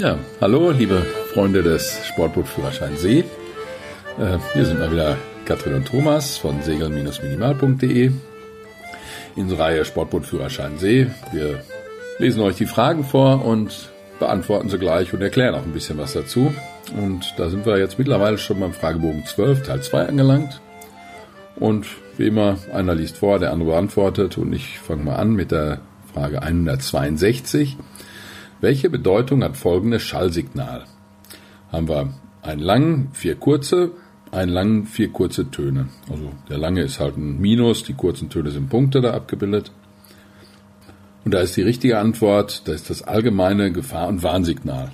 Ja, hallo, liebe Freunde des Sportbootführerschein See. Äh, hier sind mal wieder Katrin und Thomas von segeln-minimal.de in unserer Reihe Sportbootführerschein See. Wir lesen euch die Fragen vor und beantworten sie gleich und erklären auch ein bisschen was dazu. Und da sind wir jetzt mittlerweile schon beim Fragebogen 12, Teil 2 angelangt. Und wie immer, einer liest vor, der andere beantwortet und ich fange mal an mit der Frage 162. Welche Bedeutung hat folgendes Schallsignal? Haben wir einen langen, vier kurze, einen langen, vier kurze Töne. Also der lange ist halt ein Minus, die kurzen Töne sind Punkte da abgebildet. Und da ist die richtige Antwort, das ist das allgemeine Gefahr- und Warnsignal.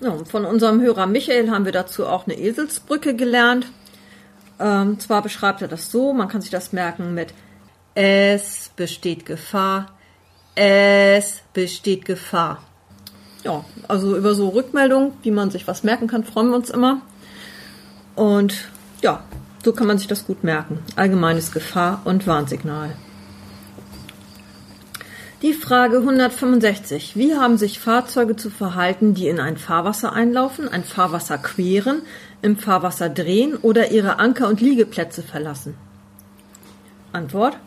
Ja, von unserem Hörer Michael haben wir dazu auch eine Eselsbrücke gelernt. Ähm, zwar beschreibt er das so, man kann sich das merken mit Es besteht Gefahr, es besteht Gefahr. Ja, also über so Rückmeldungen, wie man sich was merken kann, freuen wir uns immer. Und ja, so kann man sich das gut merken. Allgemeines Gefahr- und Warnsignal. Die Frage 165. Wie haben sich Fahrzeuge zu verhalten, die in ein Fahrwasser einlaufen, ein Fahrwasser queren, im Fahrwasser drehen oder ihre Anker- und Liegeplätze verlassen? Antwort.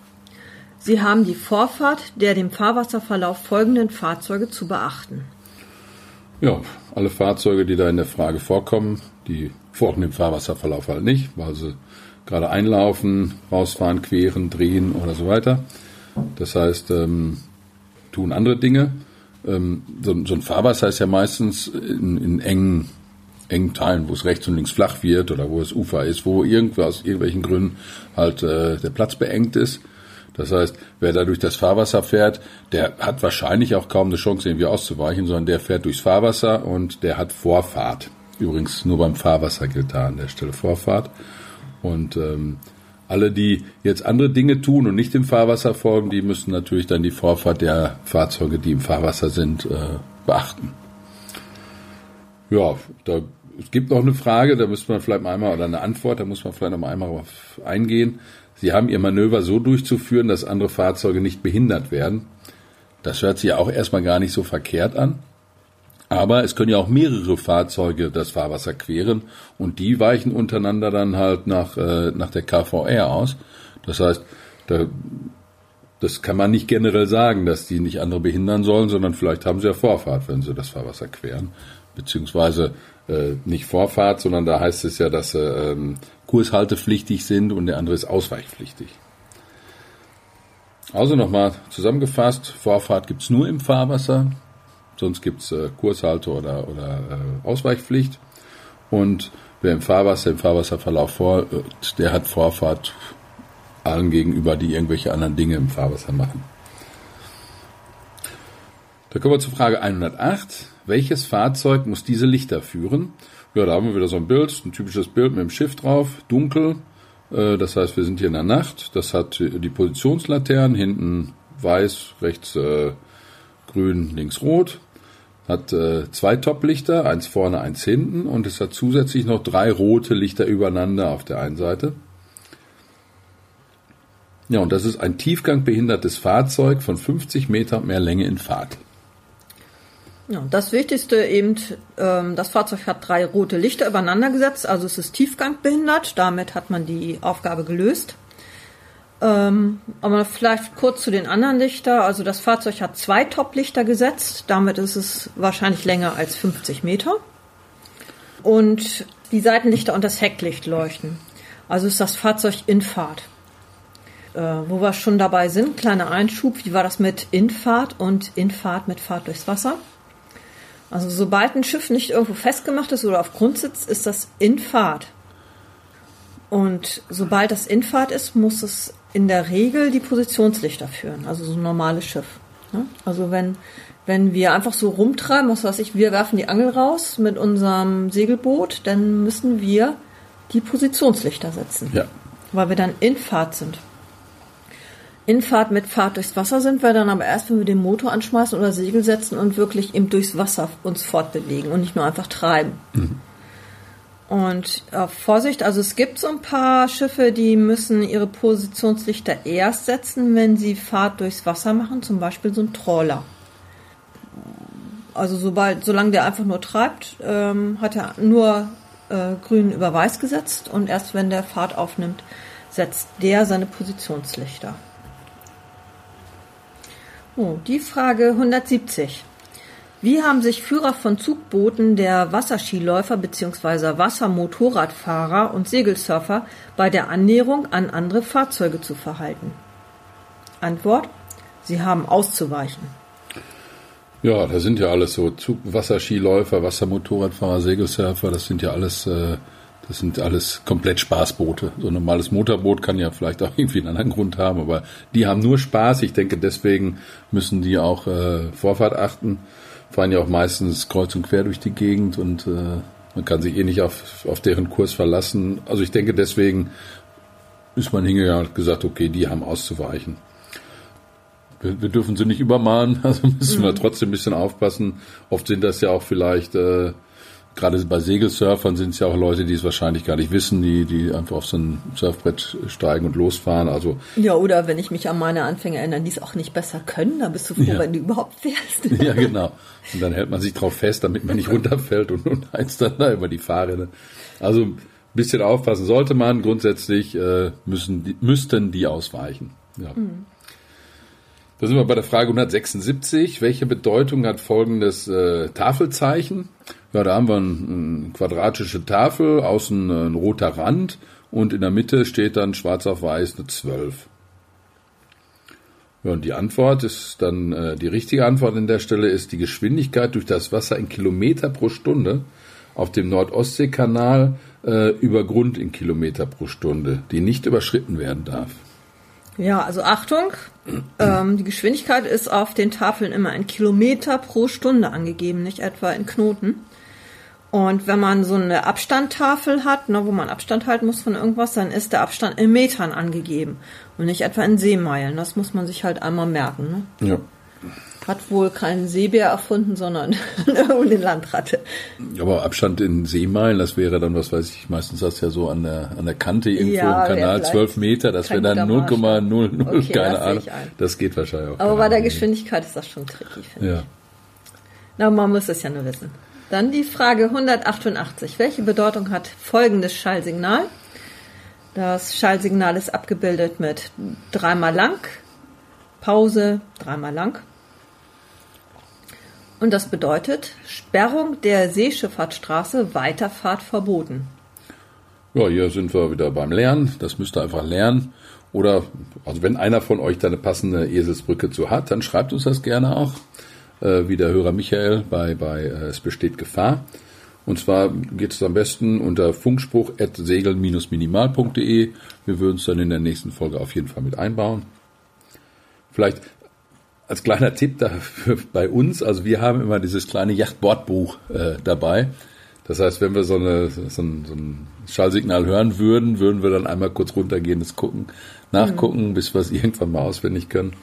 Sie haben die Vorfahrt der dem Fahrwasserverlauf folgenden Fahrzeuge zu beachten. Ja, alle Fahrzeuge, die da in der Frage vorkommen, die folgen dem Fahrwasserverlauf halt nicht, weil sie gerade einlaufen, rausfahren, queren, drehen oder so weiter. Das heißt, ähm, tun andere Dinge. Ähm, so, so, ein Fahrwasser ist ja meistens in, in engen, engen Teilen, wo es rechts und links flach wird oder wo es Ufer ist, wo irgendwo aus irgendwelchen Gründen halt äh, der Platz beengt ist. Das heißt, wer da durch das Fahrwasser fährt, der hat wahrscheinlich auch kaum eine Chance, irgendwie auszuweichen, sondern der fährt durchs Fahrwasser und der hat Vorfahrt. Übrigens nur beim Fahrwasser gilt da an der Stelle Vorfahrt. Und ähm, alle, die jetzt andere Dinge tun und nicht dem Fahrwasser folgen, die müssen natürlich dann die Vorfahrt der Fahrzeuge, die im Fahrwasser sind, äh, beachten. Ja, da es gibt noch eine Frage, da müsste man vielleicht mal einmal, oder eine Antwort, da muss man vielleicht noch mal einmal drauf eingehen. Sie haben Ihr Manöver so durchzuführen, dass andere Fahrzeuge nicht behindert werden. Das hört sich ja auch erstmal gar nicht so verkehrt an. Aber es können ja auch mehrere Fahrzeuge das Fahrwasser queren und die weichen untereinander dann halt nach, äh, nach der KVR aus. Das heißt, da, das kann man nicht generell sagen, dass die nicht andere behindern sollen, sondern vielleicht haben sie ja Vorfahrt, wenn sie das Fahrwasser queren. Beziehungsweise äh, nicht Vorfahrt, sondern da heißt es ja, dass sie ähm, kurshaltepflichtig sind und der andere ist ausweichpflichtig. Also nochmal zusammengefasst, Vorfahrt gibt's nur im Fahrwasser, sonst gibt's äh, Kurshalte oder, oder äh, Ausweichpflicht. Und wer im Fahrwasser, im Fahrwasserverlauf vor, der hat Vorfahrt allen gegenüber, die irgendwelche anderen Dinge im Fahrwasser machen. Da kommen wir zur Frage 108. Welches Fahrzeug muss diese Lichter führen? Ja, da haben wir wieder so ein Bild, ein typisches Bild mit dem Schiff drauf, dunkel. Äh, das heißt, wir sind hier in der Nacht. Das hat die Positionslaternen, hinten weiß, rechts äh, grün, links rot. Hat äh, zwei Toplichter, eins vorne, eins hinten. Und es hat zusätzlich noch drei rote Lichter übereinander auf der einen Seite. Ja, und das ist ein tiefgangbehindertes Fahrzeug von 50 Meter mehr Länge in Fahrt. Ja, das Wichtigste eben, ähm, das Fahrzeug hat drei rote Lichter übereinander gesetzt, also es ist tiefgangbehindert, damit hat man die Aufgabe gelöst. Ähm, aber vielleicht kurz zu den anderen Lichter, also das Fahrzeug hat zwei Toplichter gesetzt, damit ist es wahrscheinlich länger als 50 Meter. Und die Seitenlichter und das Hecklicht leuchten. Also ist das Fahrzeug in Fahrt. Äh, wo wir schon dabei sind, kleiner Einschub, wie war das mit Infahrt und Infahrt mit Fahrt durchs Wasser? Also sobald ein Schiff nicht irgendwo festgemacht ist oder auf Grund sitzt, ist das in Fahrt. Und sobald das in Fahrt ist, muss es in der Regel die Positionslichter führen, also so ein normales Schiff. Also wenn, wenn wir einfach so rumtreiben, was weiß ich, wir werfen die Angel raus mit unserem Segelboot, dann müssen wir die Positionslichter setzen. Ja. Weil wir dann in Fahrt sind. In Fahrt mit Fahrt durchs Wasser sind wir dann aber erst, wenn wir den Motor anschmeißen oder Segel setzen und wirklich eben durchs Wasser uns fortbewegen und nicht nur einfach treiben. Mhm. Und äh, Vorsicht, also es gibt so ein paar Schiffe, die müssen ihre Positionslichter erst setzen, wenn sie Fahrt durchs Wasser machen, zum Beispiel so ein Trawler. Also sobald, solange der einfach nur treibt, ähm, hat er nur äh, grün über weiß gesetzt und erst wenn der Fahrt aufnimmt, setzt der seine Positionslichter. Oh, die Frage 170. Wie haben sich Führer von Zugbooten der Wasserskiläufer bzw. Wassermotorradfahrer und Segelsurfer bei der Annäherung an andere Fahrzeuge zu verhalten? Antwort: Sie haben auszuweichen. Ja, da sind ja alles so Zug Wasserskiläufer, Wassermotorradfahrer, Segelsurfer, das sind ja alles äh, das sind alles komplett Spaßboote. So ein normales Motorboot kann ja vielleicht auch irgendwie einen anderen Grund haben, aber die haben nur Spaß. Ich denke, deswegen müssen die auch äh, Vorfahrt achten fahren ja auch meistens kreuz und quer durch die Gegend und äh, man kann sich eh nicht auf, auf deren Kurs verlassen. Also ich denke, deswegen ist man hingegangen und gesagt, okay, die haben auszuweichen. Wir, wir dürfen sie nicht übermahnen, also müssen mhm. wir trotzdem ein bisschen aufpassen. Oft sind das ja auch vielleicht äh, gerade bei Segelsurfern sind es ja auch Leute, die es wahrscheinlich gar nicht wissen, die, die einfach auf so ein Surfbrett steigen und losfahren. Also ja, oder wenn ich mich an meine Anfänger erinnere, die es auch nicht besser können, dann bist du froh, ja. wenn du überhaupt fährst. Ja, genau. Und dann hält man sich drauf fest, damit man nicht runterfällt und, und heizt dann da über die Fahrrinne. Also ein bisschen aufpassen sollte man. Grundsätzlich äh, müssen die, müssten die ausweichen. Ja. Mhm. Da sind wir bei der Frage 176. Welche Bedeutung hat folgendes äh, Tafelzeichen? Ja, da haben wir eine ein quadratische Tafel, außen ein roter Rand und in der Mitte steht dann schwarz auf weiß eine 12. Ja, und die Antwort ist dann, äh, die richtige Antwort an der Stelle ist die Geschwindigkeit durch das Wasser in Kilometer pro Stunde auf dem Nord-Ostsee-Kanal äh, über Grund in Kilometer pro Stunde, die nicht überschritten werden darf. Ja, also Achtung, ähm, die Geschwindigkeit ist auf den Tafeln immer in Kilometer pro Stunde angegeben, nicht etwa in Knoten. Und wenn man so eine Abstandtafel hat, ne, wo man Abstand halten muss von irgendwas, dann ist der Abstand in Metern angegeben und nicht etwa in Seemeilen. Das muss man sich halt einmal merken. Ne? Ja. Hat wohl keinen Seebär erfunden, sondern eine Landratte. Aber Abstand in Seemeilen, das wäre dann, was weiß ich, meistens das ja so an der, an der Kante irgendwo ja, im Kanal, zwölf Meter, das wäre dann 0,00, okay, keine Ahnung. Das geht wahrscheinlich auch. Aber bei der Geschwindigkeit ist das schon tricky, finde ja. ich. Na, man muss es ja nur wissen. Dann die Frage 188. Welche Bedeutung hat folgendes Schallsignal? Das Schallsignal ist abgebildet mit dreimal lang, Pause, dreimal lang. Und das bedeutet Sperrung der Seeschifffahrtsstraße, Weiterfahrt verboten. Ja, hier sind wir wieder beim Lernen. Das müsst ihr einfach lernen. Oder, also wenn einer von euch da eine passende Eselsbrücke zu hat, dann schreibt uns das gerne auch, äh, wie der Hörer Michael bei, bei äh, Es besteht Gefahr. Und zwar geht es am besten unter funkspruch funkspruch.segel-minimal.de. Wir würden es dann in der nächsten Folge auf jeden Fall mit einbauen. Vielleicht als kleiner Tipp dafür bei uns, also wir haben immer dieses kleine Yachtbordbuch äh, dabei. Das heißt, wenn wir so, eine, so, ein, so ein Schallsignal hören würden, würden wir dann einmal kurz runtergehen, das gucken, nachgucken, mhm. bis wir es irgendwann mal auswendig können.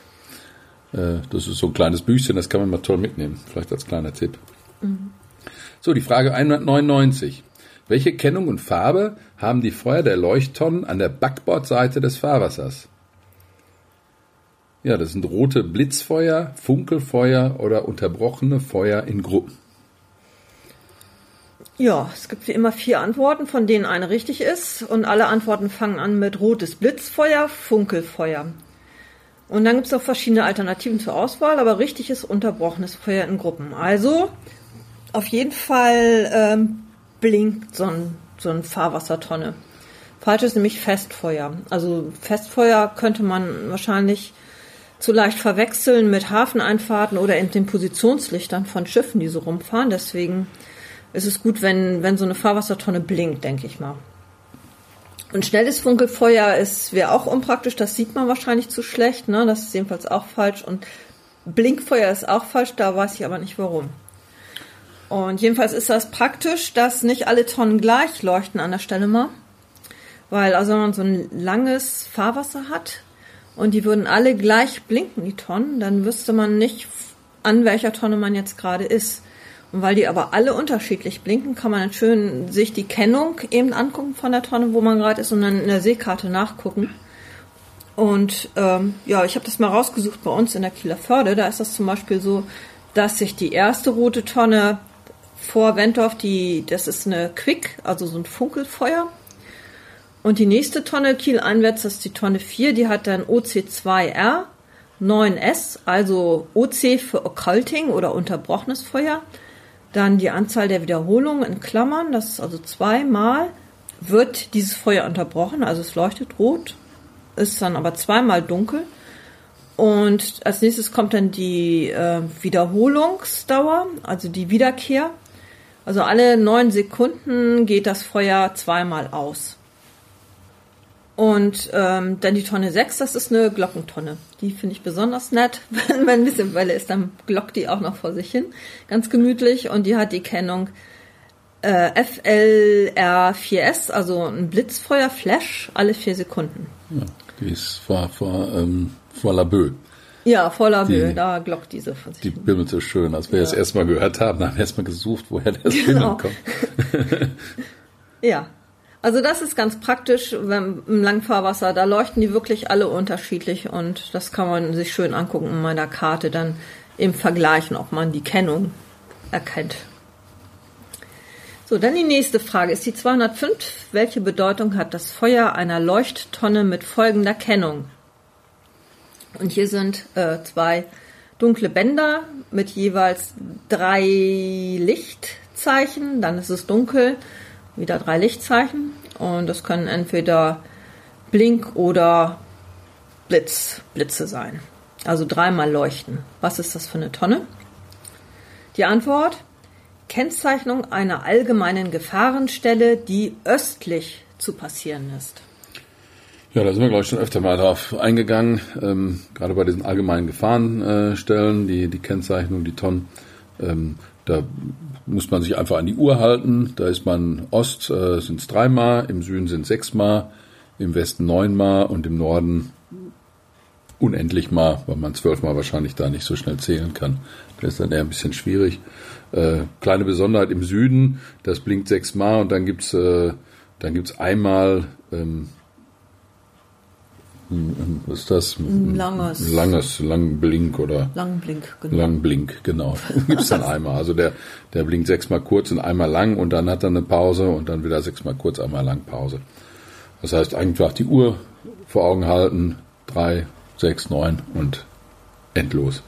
Äh, das ist so ein kleines Büchchen, das kann man mal toll mitnehmen, vielleicht als kleiner Tipp. Mhm. So, die Frage 199. Welche Kennung und Farbe haben die Feuer der Leuchttonnen an der Backbordseite des Fahrwassers? Ja, das sind rote Blitzfeuer, Funkelfeuer oder unterbrochene Feuer in Gruppen. Ja, es gibt wie immer vier Antworten, von denen eine richtig ist. Und alle Antworten fangen an mit rotes Blitzfeuer, Funkelfeuer. Und dann gibt es auch verschiedene Alternativen zur Auswahl, aber richtig ist unterbrochenes Feuer in Gruppen. Also auf jeden Fall ähm, blinkt so ein, so ein Fahrwassertonne. Falsch ist nämlich Festfeuer. Also Festfeuer könnte man wahrscheinlich zu leicht verwechseln mit Hafeneinfahrten oder in den Positionslichtern von Schiffen, die so rumfahren. Deswegen ist es gut, wenn, wenn so eine Fahrwassertonne blinkt, denke ich mal. Und schnelles Funkelfeuer ist wäre auch unpraktisch, das sieht man wahrscheinlich zu schlecht, ne? Das ist jedenfalls auch falsch. Und Blinkfeuer ist auch falsch, da weiß ich aber nicht warum. Und jedenfalls ist das praktisch, dass nicht alle Tonnen gleich leuchten an der Stelle mal. Weil also wenn man so ein langes Fahrwasser hat, und die würden alle gleich blinken, die Tonnen, dann wüsste man nicht, an welcher Tonne man jetzt gerade ist. Und weil die aber alle unterschiedlich blinken, kann man dann schön sich die Kennung eben angucken von der Tonne, wo man gerade ist und dann in der Seekarte nachgucken. Und ähm, ja, ich habe das mal rausgesucht bei uns in der Kieler Förde. Da ist das zum Beispiel so, dass sich die erste rote Tonne vor Wentorf, die, das ist eine Quick, also so ein Funkelfeuer. Und die nächste Tonne Kiel einwärts, das ist die Tonne 4, die hat dann OC2R 9S, also OC für Occulting oder unterbrochenes Feuer. Dann die Anzahl der Wiederholungen in Klammern, das ist also zweimal, wird dieses Feuer unterbrochen, also es leuchtet rot, ist dann aber zweimal dunkel. Und als nächstes kommt dann die äh, Wiederholungsdauer, also die Wiederkehr. Also alle neun Sekunden geht das Feuer zweimal aus. Und ähm, dann die Tonne 6, das ist eine Glockentonne. Die finde ich besonders nett. Wenn, wenn ein bisschen Welle ist, dann glockt die auch noch vor sich hin. Ganz gemütlich. Und die hat die Kennung äh, FLR4S, also ein Blitzfeuer, Flash, alle vier Sekunden. Ja, die ist vor, vor, ähm, vor Labö. Ja, vor Labö, da glockt diese vor sich Die bimmelt so schön. Als wir ja. das erstmal gehört haben, haben wir erstmal gesucht, woher das genau. Bimmeln kommt. ja, also das ist ganz praktisch wenn, im Langfahrwasser. Da leuchten die wirklich alle unterschiedlich und das kann man sich schön angucken in meiner Karte dann im Vergleichen, ob man die Kennung erkennt. So, dann die nächste Frage ist die 205. Welche Bedeutung hat das Feuer einer Leuchttonne mit folgender Kennung? Und hier sind äh, zwei dunkle Bänder mit jeweils drei Lichtzeichen. Dann ist es dunkel wieder drei Lichtzeichen und das können entweder Blink oder Blitz, Blitze sein. Also dreimal leuchten. Was ist das für eine Tonne? Die Antwort: Kennzeichnung einer allgemeinen Gefahrenstelle, die östlich zu passieren ist. Ja, da sind wir, glaube ich, schon öfter mal drauf eingegangen. Ähm, gerade bei diesen allgemeinen Gefahrenstellen, die, die Kennzeichnung, die Tonnen. Ähm, da muss man sich einfach an die Uhr halten. Da ist man Ost äh, sind es dreimal, im Süden sind es sechsmal, im Westen neunmal und im Norden unendlich mal, weil man zwölfmal wahrscheinlich da nicht so schnell zählen kann. Das ist dann eher ein bisschen schwierig. Äh, kleine Besonderheit im Süden, das blinkt sechsmal und dann gibt's äh, dann gibt's einmal ähm, was ist das? Ein langes. Langes, Langblink oder? Langblink, genau. Langblink, genau. Gibt es dann einmal. Also der, der blinkt sechsmal kurz und einmal lang und dann hat er eine Pause und dann wieder sechsmal kurz, einmal lang Pause. Das heißt, einfach die Uhr vor Augen halten, drei, sechs, neun und endlos.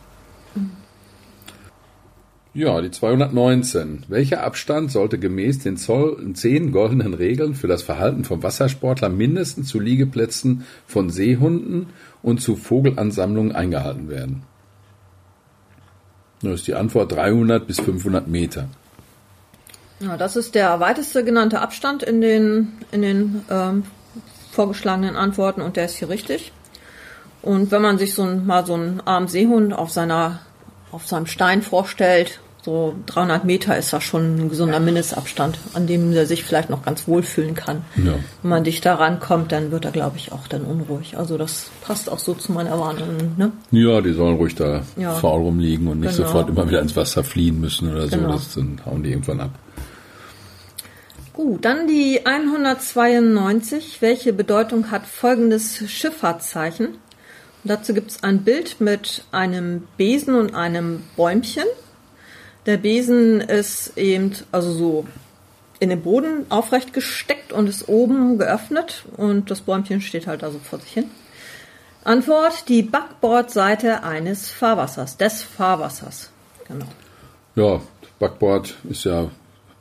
Ja, die 219. Welcher Abstand sollte gemäß den zehn goldenen Regeln für das Verhalten von Wassersportlern mindestens zu Liegeplätzen von Seehunden und zu Vogelansammlungen eingehalten werden? Das ist die Antwort 300 bis 500 Meter. Ja, das ist der weiteste genannte Abstand in den, in den ähm, vorgeschlagenen Antworten und der ist hier richtig. Und wenn man sich so ein, mal so einen armen Seehund auf seiner auf seinem Stein vorstellt so 300 Meter ist das schon ein gesunder Mindestabstand, an dem er sich vielleicht noch ganz wohl fühlen kann. Ja. Wenn man dicht da rankommt, dann wird er, glaube ich, auch dann unruhig. Also das passt auch so zu meiner Warnung. Ne? Ja, die sollen ruhig da ja. faul rumliegen und nicht genau. sofort immer wieder ins Wasser fliehen müssen oder genau. so. Das dann hauen die irgendwann ab. Gut, dann die 192. Welche Bedeutung hat folgendes Schifffahrtszeichen? Und dazu gibt es ein Bild mit einem Besen und einem Bäumchen. Der Besen ist eben also so in den Boden aufrecht gesteckt und ist oben geöffnet und das Bäumchen steht halt also vor sich hin. Antwort, die Backbordseite eines Fahrwassers, des Fahrwassers. Genau. Ja, Backbord ist ja,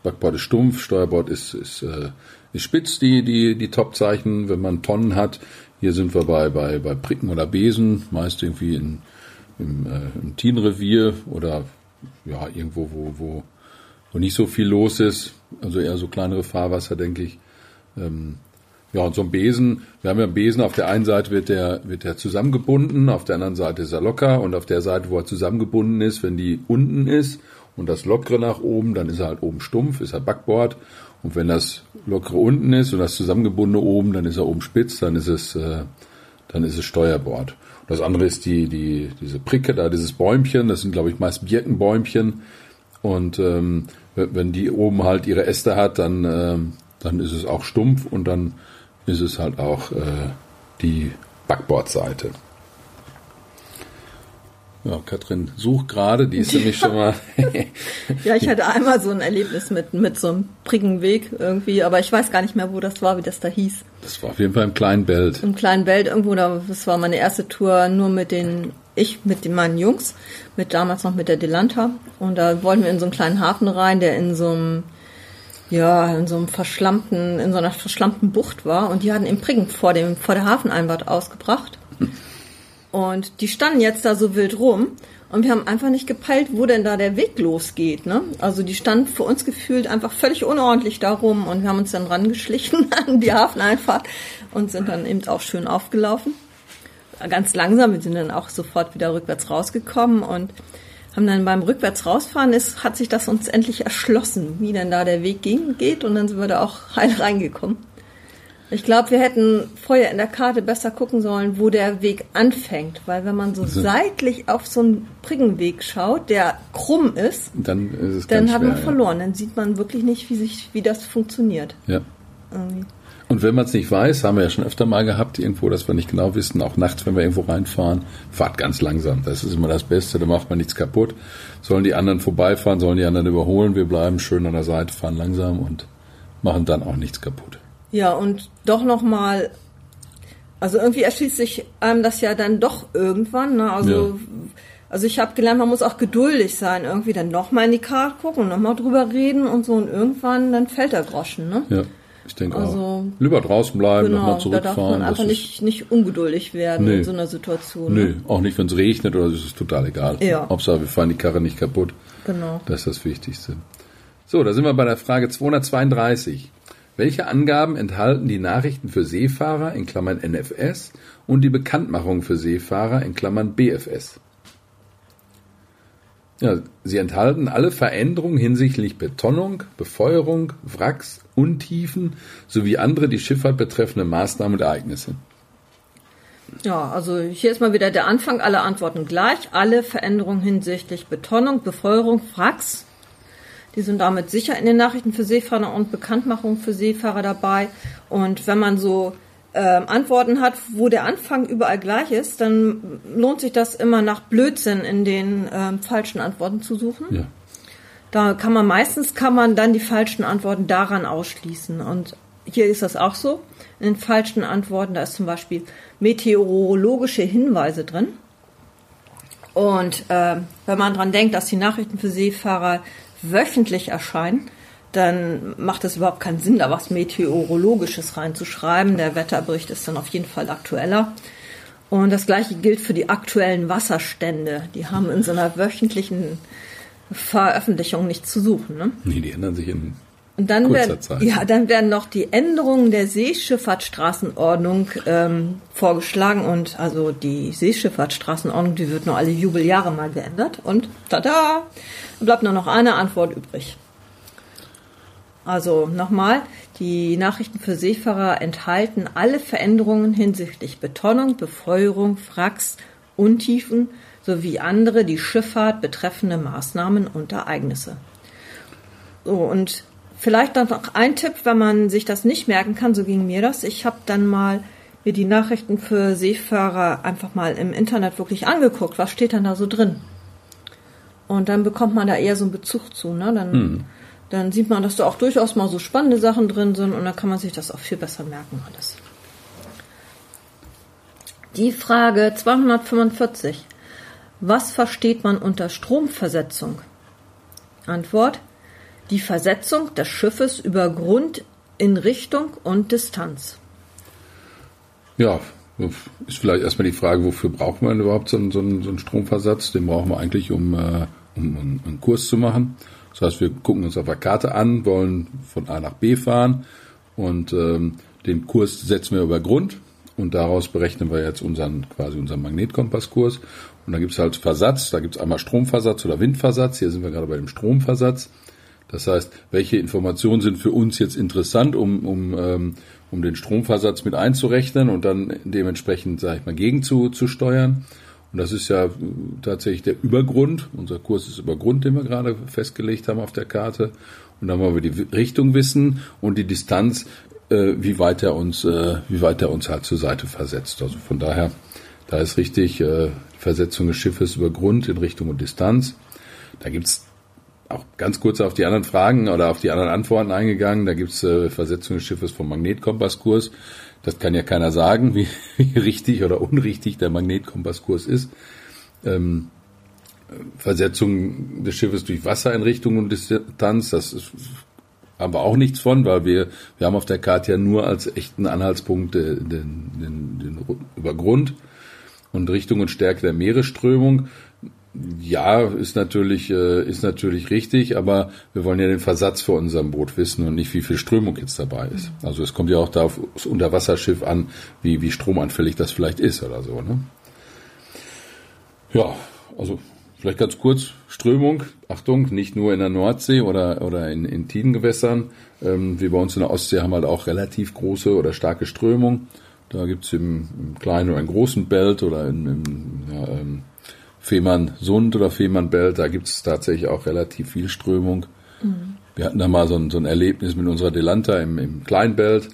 Backbord ist stumpf, Steuerbord ist, ist, äh, ist spitz, die, die, die Topzeichen, wenn man Tonnen hat. Hier sind wir bei, bei, bei Pricken oder Besen, meist irgendwie in, im, äh, im Tienrevier oder ja, irgendwo, wo, wo, wo nicht so viel los ist. Also eher so kleinere Fahrwasser, denke ich. Ähm, ja, und so ein Besen, wir haben ja einen Besen, auf der einen Seite wird der, wird der zusammengebunden, auf der anderen Seite ist er locker und auf der Seite, wo er zusammengebunden ist, wenn die unten ist und das Lockere nach oben, dann ist er halt oben stumpf, ist er Backbord. Und wenn das Lockere unten ist und das zusammengebundene oben, dann ist er oben spitz, dann ist es, äh, dann ist es Steuerbord. Das andere ist die, die, diese Pricke da, dieses Bäumchen, das sind, glaube ich, meist Birkenbäumchen. Und ähm, wenn die oben halt ihre Äste hat, dann, ähm, dann ist es auch stumpf und dann ist es halt auch äh, die Backbordseite. Ja, Katrin sucht gerade, die ist nämlich schon mal. ja, ich hatte einmal so ein Erlebnis mit, mit so einem Priggenweg irgendwie, aber ich weiß gar nicht mehr, wo das war, wie das da hieß. Das war auf jeden Fall im kleinen Belt. Im kleinen Belt irgendwo, das war meine erste Tour nur mit den, ich mit den, meinen Jungs, mit damals noch mit der Delanta. Und da wollten wir in so einen kleinen Hafen rein, der in so einem, ja, in so einem verschlammten, in so einer verschlammten Bucht war. Und die hatten im Priggen vor dem, vor der Hafeneinfahrt ausgebracht. Und die standen jetzt da so wild rum. Und wir haben einfach nicht gepeilt, wo denn da der Weg losgeht. Ne? Also die standen für uns gefühlt einfach völlig unordentlich da rum. Und wir haben uns dann rangeschlichen an die Hafeneinfahrt und sind dann eben auch schön aufgelaufen. Ganz langsam, wir sind dann auch sofort wieder rückwärts rausgekommen und haben dann beim rückwärts rausfahren ist, hat sich das uns endlich erschlossen, wie denn da der Weg ging, geht und dann sind wir da auch heil reingekommen. Ich glaube, wir hätten vorher in der Karte besser gucken sollen, wo der Weg anfängt, weil wenn man so also, seitlich auf so einen Briggenweg schaut, der krumm ist, dann, ist es dann hat schwer, man verloren. Ja. Dann sieht man wirklich nicht, wie sich, wie das funktioniert. Ja. Irgendwie. Und wenn man es nicht weiß, haben wir ja schon öfter mal gehabt, irgendwo, dass wir nicht genau wissen, auch nachts, wenn wir irgendwo reinfahren, fahrt ganz langsam. Das ist immer das Beste, da macht man nichts kaputt. Sollen die anderen vorbeifahren, sollen die anderen überholen, wir bleiben schön an der Seite, fahren langsam und machen dann auch nichts kaputt. Ja, und doch nochmal, also irgendwie erschließt sich einem das ja dann doch irgendwann. Ne? Also, ja. also ich habe gelernt, man muss auch geduldig sein, irgendwie dann nochmal in die Karte gucken, nochmal drüber reden und so und irgendwann dann fällt der Groschen. Ne? Ja. Ich denke also, auch. Lieber draußen bleiben, genau, nochmal zurückfahren. Da darf man einfach nicht, nicht ungeduldig werden nee, in so einer Situation. Nee, ne? auch nicht, wenn es regnet oder so, ist es total egal. Ja. Hauptsache, wir fahren die Karre nicht kaputt. Genau. Das ist das Wichtigste. So, da sind wir bei der Frage 232. Welche Angaben enthalten die Nachrichten für Seefahrer in Klammern NFS und die Bekanntmachung für Seefahrer in Klammern BFS? Sie enthalten alle Veränderungen hinsichtlich Betonung, Befeuerung, Wracks, Untiefen sowie andere die Schifffahrt betreffende Maßnahmen und Ereignisse. Ja, also hier ist mal wieder der Anfang aller Antworten gleich. Alle Veränderungen hinsichtlich Betonung, Befeuerung, Wracks, die sind damit sicher in den Nachrichten für Seefahrer und Bekanntmachung für Seefahrer dabei. Und wenn man so äh, Antworten hat, wo der Anfang überall gleich ist, dann lohnt sich das immer nach Blödsinn in den äh, falschen Antworten zu suchen. Ja. Da kann man meistens kann man dann die falschen Antworten daran ausschließen. Und hier ist das auch so. In den falschen Antworten, da ist zum Beispiel meteorologische Hinweise drin. Und äh, wenn man dran denkt, dass die Nachrichten für Seefahrer wöchentlich erscheinen, dann macht es überhaupt keinen Sinn, da was Meteorologisches reinzuschreiben. Der Wetterbericht ist dann auf jeden Fall aktueller. Und das gleiche gilt für die aktuellen Wasserstände. Die haben in so einer wöchentlichen Veröffentlichung nichts zu suchen. Ne? Nee, die ändern sich in und dann werden, ja, dann werden noch die Änderungen der Seeschifffahrtsstraßenordnung ähm, vorgeschlagen und also die Seeschifffahrtsstraßenordnung, die wird nur alle Jubeljahre mal geändert und tada, bleibt nur noch eine Antwort übrig. Also nochmal, die Nachrichten für Seefahrer enthalten alle Veränderungen hinsichtlich Betonung, Befeuerung, Fracks, Untiefen sowie andere die Schifffahrt betreffende Maßnahmen und Ereignisse. So, und vielleicht noch ein Tipp, wenn man sich das nicht merken kann, so ging mir das. Ich habe dann mal mir die Nachrichten für Seefahrer einfach mal im Internet wirklich angeguckt. Was steht dann da so drin? Und dann bekommt man da eher so einen Bezug zu. Ne? Dann, hm. dann sieht man, dass da auch durchaus mal so spannende Sachen drin sind und dann kann man sich das auch viel besser merken alles. Die Frage 245. Was versteht man unter Stromversetzung? Antwort. Die Versetzung des Schiffes über Grund in Richtung und Distanz. Ja, ist vielleicht erstmal die Frage, wofür braucht man überhaupt so einen, so einen, Stromversatz? Den brauchen wir eigentlich, um, äh, um einen Kurs zu machen. Das heißt, wir gucken uns auf der Karte an, wollen von A nach B fahren und ähm, den Kurs setzen wir über Grund und daraus berechnen wir jetzt unseren quasi unseren Magnetkompasskurs. Und da gibt es halt Versatz, da gibt es einmal Stromversatz oder Windversatz. Hier sind wir gerade bei dem Stromversatz. Das heißt, welche Informationen sind für uns jetzt interessant, um, um, ähm, um den Stromversatz mit einzurechnen und dann dementsprechend, sage ich mal, gegen zu, zu steuern. Und das ist ja tatsächlich der Übergrund. Unser Kurs ist Übergrund, den wir gerade festgelegt haben auf der Karte. Und dann wollen wir die Richtung wissen und die Distanz, äh, wie weit er uns, äh, wie weit er uns halt zur Seite versetzt. Also von daher, Da ist richtig äh, Versetzung des Schiffes über Grund in Richtung und Distanz. Da gibt's auch ganz kurz auf die anderen Fragen oder auf die anderen Antworten eingegangen. Da gibt's äh, Versetzung des Schiffes vom Magnetkompasskurs. Das kann ja keiner sagen, wie, wie richtig oder unrichtig der Magnetkompasskurs ist. Ähm, Versetzung des Schiffes durch Wasser in Richtung und Distanz, das ist, haben wir auch nichts von, weil wir, wir haben auf der Karte ja nur als echten Anhaltspunkt den, den, den, den Übergrund und Richtung und Stärke der Meeresströmung. Ja, ist natürlich, äh, ist natürlich richtig, aber wir wollen ja den Versatz für unserem Boot wissen und nicht, wie viel Strömung jetzt dabei ist. Also es kommt ja auch da auf das Unterwasserschiff an, wie, wie stromanfällig das vielleicht ist oder so. Ne? Ja, also vielleicht ganz kurz, Strömung, Achtung, nicht nur in der Nordsee oder, oder in, in Tidengewässern. Ähm, wir bei uns in der Ostsee haben halt auch relativ große oder starke Strömung. Da gibt's im, im kleinen oder im großen Belt oder im, im ja, ähm, Fehmarn-Sund oder Fehmarn-Belt, da gibt's tatsächlich auch relativ viel Strömung. Mhm. Wir hatten da mal so ein, so ein Erlebnis mit unserer Delanta im, im Kleinbelt,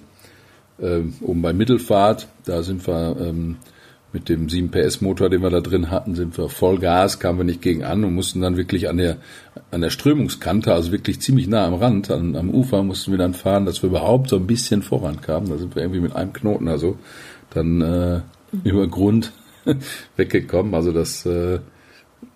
ähm, oben bei Mittelfahrt. Da sind wir ähm, mit dem 7 PS Motor, den wir da drin hatten, sind wir voll Gas, kamen wir nicht gegen an und mussten dann wirklich an der an der Strömungskante, also wirklich ziemlich nah am Rand, an, am Ufer mussten wir dann fahren, dass wir überhaupt so ein bisschen vorankamen. Da sind wir irgendwie mit einem Knoten also dann äh, mhm. über Grund weggekommen. Also das äh,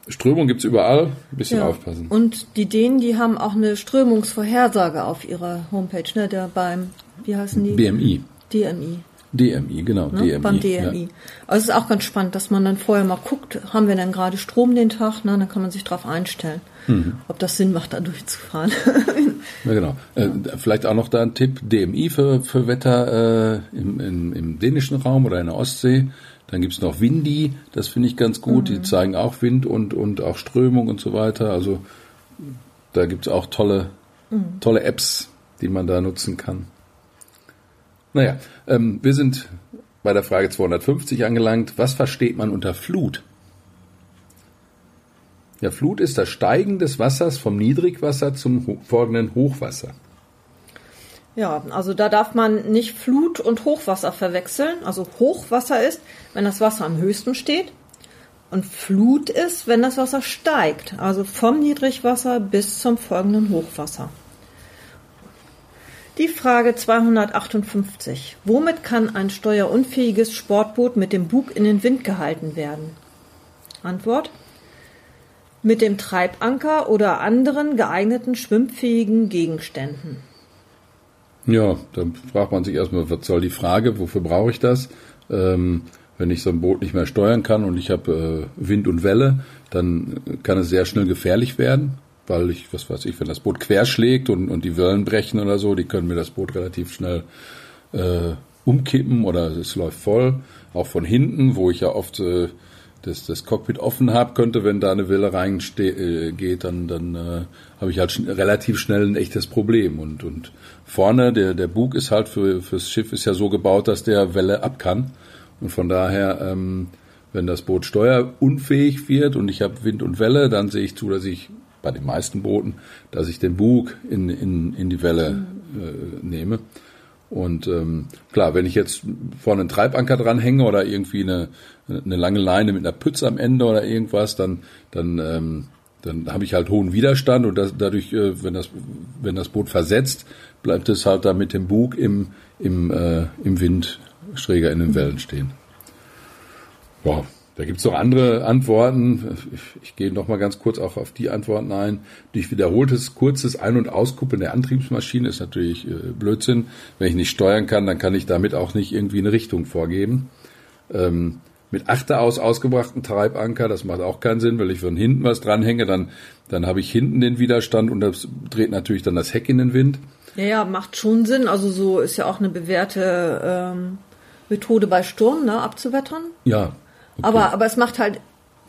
Strömung gibt's überall, ein bisschen ja. aufpassen. Und die Dänen, die haben auch eine Strömungsvorhersage auf ihrer Homepage, ne, der beim, wie heißen die? BMI. DMI. DMI, genau, ne? DMI. Beim DMI. Ja. Also es ist auch ganz spannend, dass man dann vorher mal guckt, haben wir denn gerade Strom den Tag, ne? dann kann man sich darauf einstellen, mhm. ob das Sinn macht, da durchzufahren. ja, genau. Äh, vielleicht auch noch da ein Tipp, DMI für, für Wetter äh, im, im, im dänischen Raum oder in der Ostsee. Dann gibt's noch Windy, das finde ich ganz gut. Mhm. Die zeigen auch Wind und, und auch Strömung und so weiter. Also da gibt's auch tolle, mhm. tolle Apps, die man da nutzen kann. Naja, ähm, wir sind bei der Frage 250 angelangt. Was versteht man unter Flut? Ja, Flut ist das Steigen des Wassers vom Niedrigwasser zum folgenden Hochwasser. Ja, also da darf man nicht Flut und Hochwasser verwechseln. Also Hochwasser ist, wenn das Wasser am höchsten steht. Und Flut ist, wenn das Wasser steigt. Also vom Niedrigwasser bis zum folgenden Hochwasser. Die Frage 258. Womit kann ein steuerunfähiges Sportboot mit dem Bug in den Wind gehalten werden? Antwort. Mit dem Treibanker oder anderen geeigneten schwimmfähigen Gegenständen. Ja, dann fragt man sich erstmal, was soll die Frage, wofür brauche ich das? Ähm, wenn ich so ein Boot nicht mehr steuern kann und ich habe äh, Wind und Welle, dann kann es sehr schnell gefährlich werden weil ich, was weiß ich, wenn das Boot querschlägt und, und die Wellen brechen oder so, die können mir das Boot relativ schnell äh, umkippen oder es läuft voll. Auch von hinten, wo ich ja oft äh, das, das Cockpit offen habe, könnte, wenn da eine Welle reingeht, äh, dann, dann äh, habe ich halt schn relativ schnell ein echtes Problem. Und, und vorne, der, der Bug ist halt für fürs Schiff ist ja so gebaut, dass der Welle ab kann. Und von daher, ähm, wenn das Boot steuerunfähig wird und ich habe Wind und Welle, dann sehe ich zu, dass ich bei den meisten Booten, dass ich den Bug in, in, in die Welle äh, nehme. Und ähm, klar, wenn ich jetzt vorne einen Treibanker dranhänge oder irgendwie eine, eine lange Leine mit einer Pütze am Ende oder irgendwas, dann, dann, ähm, dann habe ich halt hohen Widerstand und das, dadurch, äh, wenn, das, wenn das Boot versetzt, bleibt es halt da mit dem Bug im, im, äh, im Wind schräger in den Wellen stehen. Ja, da gibt es noch andere Antworten. Ich, ich gehe noch mal ganz kurz auch auf die Antworten ein. Durch wiederholtes, kurzes Ein- und Auskuppeln der Antriebsmaschine ist natürlich äh, Blödsinn. Wenn ich nicht steuern kann, dann kann ich damit auch nicht irgendwie eine Richtung vorgeben. Ähm, mit Achteraus ausgebrachten Treibanker, das macht auch keinen Sinn, weil ich von hinten was dranhänge, dann, dann habe ich hinten den Widerstand und das dreht natürlich dann das Heck in den Wind. Ja, ja, macht schon Sinn. Also so ist ja auch eine bewährte ähm, Methode bei Sturm, ne, abzuwettern. Ja, Okay. Aber, aber es macht halt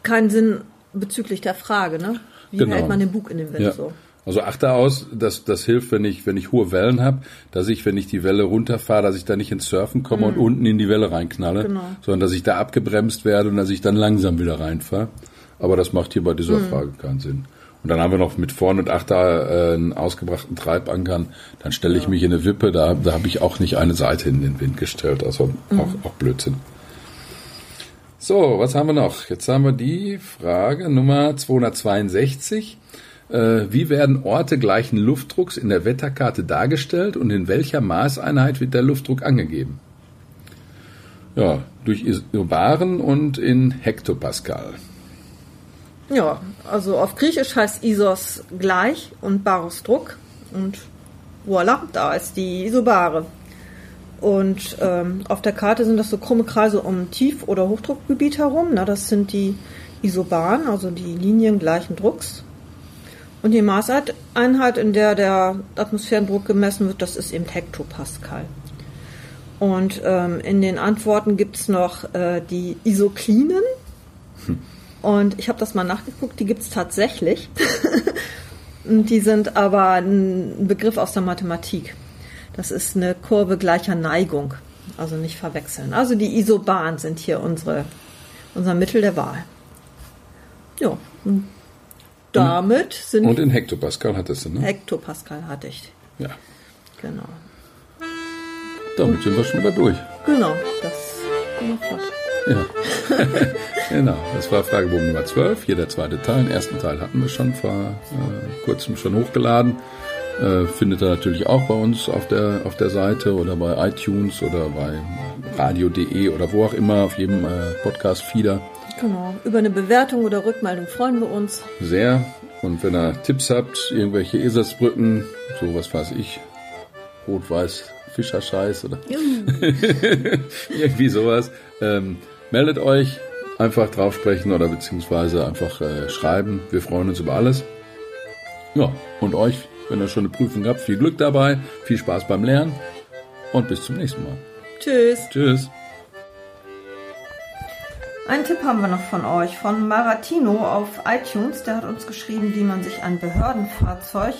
keinen Sinn bezüglich der Frage, ne? Wie genau. hält man den Bug in den Wind ja. so? Also achte aus, dass das hilft, wenn ich wenn ich hohe Wellen habe, dass ich, wenn ich die Welle runterfahre, dass ich da nicht ins Surfen komme mhm. und unten in die Welle reinknalle, genau. sondern dass ich da abgebremst werde und dass ich dann langsam wieder reinfahre. Aber das macht hier bei dieser mhm. Frage keinen Sinn. Und dann haben wir noch mit vorn und achter äh, einen ausgebrachten Treibankern. Dann stelle ich ja. mich in eine Wippe, da, da habe ich auch nicht eine Seite in den Wind gestellt. Also mhm. auch, auch Blödsinn. So, was haben wir noch? Jetzt haben wir die Frage Nummer 262. Äh, wie werden Orte gleichen Luftdrucks in der Wetterkarte dargestellt und in welcher Maßeinheit wird der Luftdruck angegeben? Ja, durch Isobaren und in Hektopascal. Ja, also auf Griechisch heißt Isos gleich und Baros Druck. Und voilà, da ist die Isobare. Und ähm, auf der Karte sind das so krumme Kreise um Tief- oder Hochdruckgebiet herum. Na, das sind die Isobaren, also die Linien gleichen Drucks. Und die Maßeinheit, in der der Atmosphärendruck gemessen wird, das ist eben Hektopascal. Und ähm, in den Antworten gibt es noch äh, die Isoklinen. Hm. Und ich habe das mal nachgeguckt, die gibt es tatsächlich. die sind aber ein Begriff aus der Mathematik. Das ist eine Kurve gleicher Neigung, also nicht verwechseln. Also die Isobahnen sind hier unsere, unser Mittel der Wahl. Ja, damit sind. Und in Hektopascal hattest du, ne? Hektopascal hatte ich. Ja. Genau. Damit sind wir schon wieder durch. Genau, das ging flott. Ja. genau, das war Fragebogen Nummer 12, hier der zweite Teil. Den ersten Teil hatten wir schon vor äh, kurzem schon hochgeladen. Äh, findet ihr natürlich auch bei uns auf der, auf der Seite oder bei iTunes oder bei radio.de oder wo auch immer, auf jedem äh, Podcast-Feeder. Genau. Über eine Bewertung oder Rückmeldung freuen wir uns. Sehr. Und wenn ihr Tipps habt, irgendwelche Esersbrücken, so was weiß ich, Rot-Weiß, Fischerscheiß oder irgendwie sowas, ähm, meldet euch, einfach drauf sprechen oder beziehungsweise einfach äh, schreiben. Wir freuen uns über alles. Ja, und euch, wenn ihr schon eine Prüfung habt, viel Glück dabei, viel Spaß beim Lernen und bis zum nächsten Mal. Tschüss. Tschüss. Einen Tipp haben wir noch von euch, von Maratino auf iTunes. Der hat uns geschrieben, wie man sich ein Behördenfahrzeug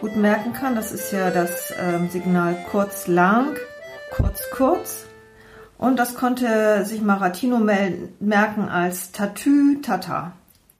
gut merken kann. Das ist ja das ähm, Signal kurz lang, kurz kurz. Und das konnte sich Maratino merken als Tatü Tata.